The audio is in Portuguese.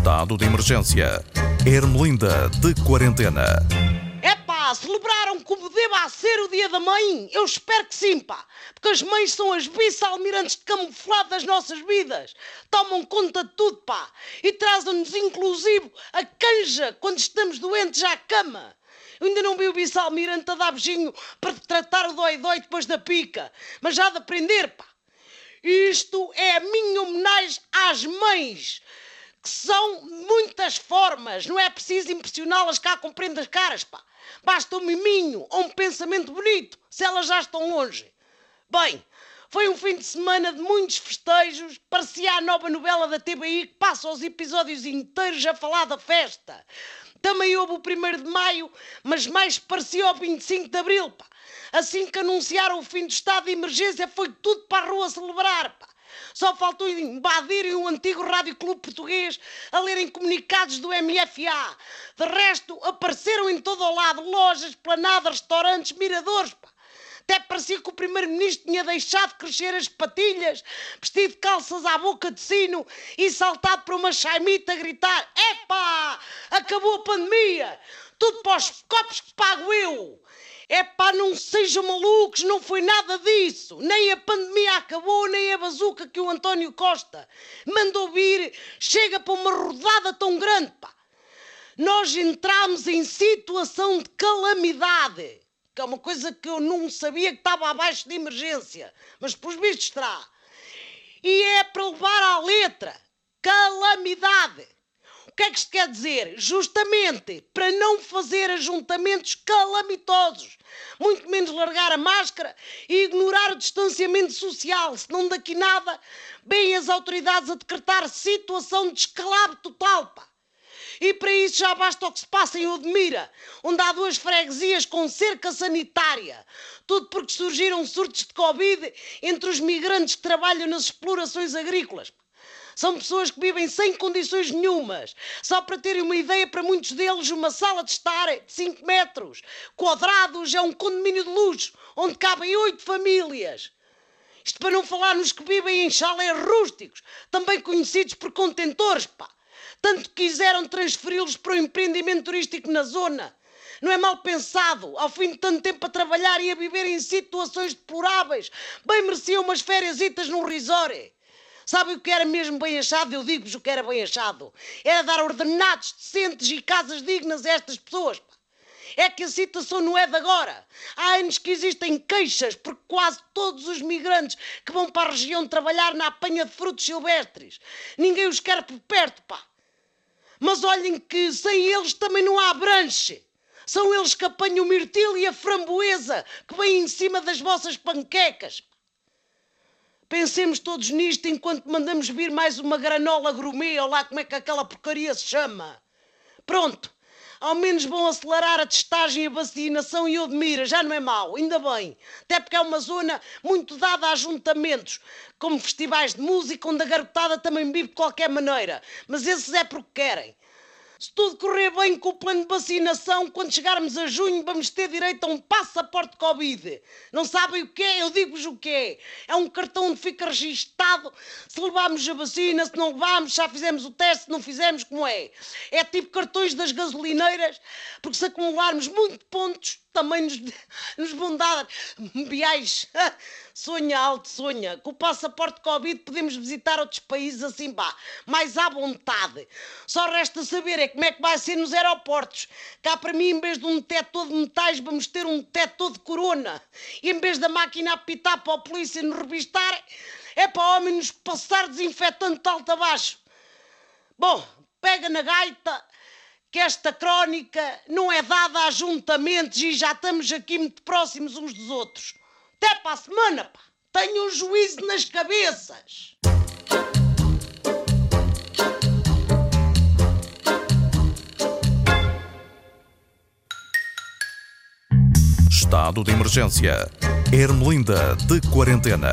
Estado de emergência. Ermelinda de quarentena. É pá, celebraram como deva ser o dia da mãe? Eu espero que sim, pá. Porque as mães são as vice-almirantes de camuflado das nossas vidas. Tomam conta de tudo, pá. E trazem-nos, inclusive, a canja quando estamos doentes à cama. Eu ainda não vi o vice-almirante a dar beijinho para tratar o dói-dói depois da pica. Mas já de aprender, pá. Isto é a minha homenagem às mães que são muitas formas, não é preciso impressioná-las cá com prendas caras, pá. Basta um miminho ou um pensamento bonito, se elas já estão longe. Bem, foi um fim de semana de muitos festejos, parecia a nova novela da TBI que passa os episódios inteiros a falar da festa. Também houve o 1 de maio, mas mais parecia o 25 de abril, pá. Assim que anunciaram o fim do estado de emergência, foi tudo para a rua celebrar, pá. Só faltou invadirem o antigo Rádio Clube Português a lerem comunicados do MFA. De resto, apareceram em todo o lado lojas, planadas, restaurantes, miradores. Até parecia que o primeiro-ministro tinha deixado crescer as patilhas, vestido calças à boca de sino e saltado para uma chaimita a gritar: Epá! Acabou a pandemia! Tudo para os copos que pago eu! É pá, não sejam malucos, não foi nada disso. Nem a pandemia acabou, nem a bazuca que o António Costa mandou vir chega para uma rodada tão grande, pá. Nós entramos em situação de calamidade, que é uma coisa que eu não sabia que estava abaixo de emergência, mas pelos vistos está. E é para levar à letra calamidade. O que é que isto quer dizer? Justamente para não fazer ajuntamentos calamitosos, muito menos largar a máscara e ignorar o distanciamento social, senão daqui nada, bem as autoridades a decretar situação de descalabro total, pá. E para isso já basta o que se passa em Odmira, onde há duas freguesias com cerca sanitária. Tudo porque surgiram surtos de Covid entre os migrantes que trabalham nas explorações agrícolas. São pessoas que vivem sem condições nenhumas. Só para terem uma ideia, para muitos deles, uma sala de estar de 5 metros quadrados é um condomínio de luxo, onde cabem oito famílias. Isto para não falar nos que vivem em chalés rústicos, também conhecidos por contentores, pá. Tanto quiseram transferi-los para o empreendimento turístico na zona. Não é mal pensado, ao fim de tanto tempo a trabalhar e a viver em situações deploráveis, bem mereciam umas férias num resort. Sabe o que era mesmo bem achado? Eu digo-vos o que era bem achado. Era dar ordenados decentes e casas dignas a estas pessoas. É que a situação não é de agora. Há anos que existem queixas porque quase todos os migrantes que vão para a região trabalhar na apanha de frutos silvestres. Ninguém os quer por perto, pá. Mas olhem que sem eles também não há branche. São eles que apanham o mirtilo e a framboesa que vem em cima das vossas panquecas. Pensemos todos nisto enquanto mandamos vir mais uma granola gourmet ou lá como é que aquela porcaria se chama. Pronto, ao menos vão acelerar a testagem e a vacinação e Odmira, já não é mau, ainda bem. Até porque é uma zona muito dada a ajuntamentos, como festivais de música, onde a garotada também vive de qualquer maneira. Mas esses é porque querem. Se tudo correr bem com o plano de vacinação, quando chegarmos a junho vamos ter direito a um passaporte Covid. Não sabem o que é? Eu digo-vos o que é. É um cartão onde fica registado se levarmos a vacina, se não levarmos, já fizemos o teste, se não fizemos, como é. É tipo cartões das gasolineiras, porque se acumularmos muito pontos, também nos, nos vão dar viagens. Sonha alto, sonha. Com o passaporte Covid podemos visitar outros países assim, pá, mais à vontade. Só resta saber é como é que vai ser nos aeroportos. Cá para mim, em vez de um teto de metais, vamos ter um teto de corona. E em vez da máquina apitar para a polícia nos revistar, é para o homem nos passar desinfetante de alto a baixo. Bom, pega na gaita que esta crónica não é dada a ajuntamentos e já estamos aqui muito próximos uns dos outros. Até para a semana, pá. Tenho um juízo nas cabeças. Estado de emergência. Ermelinda de quarentena.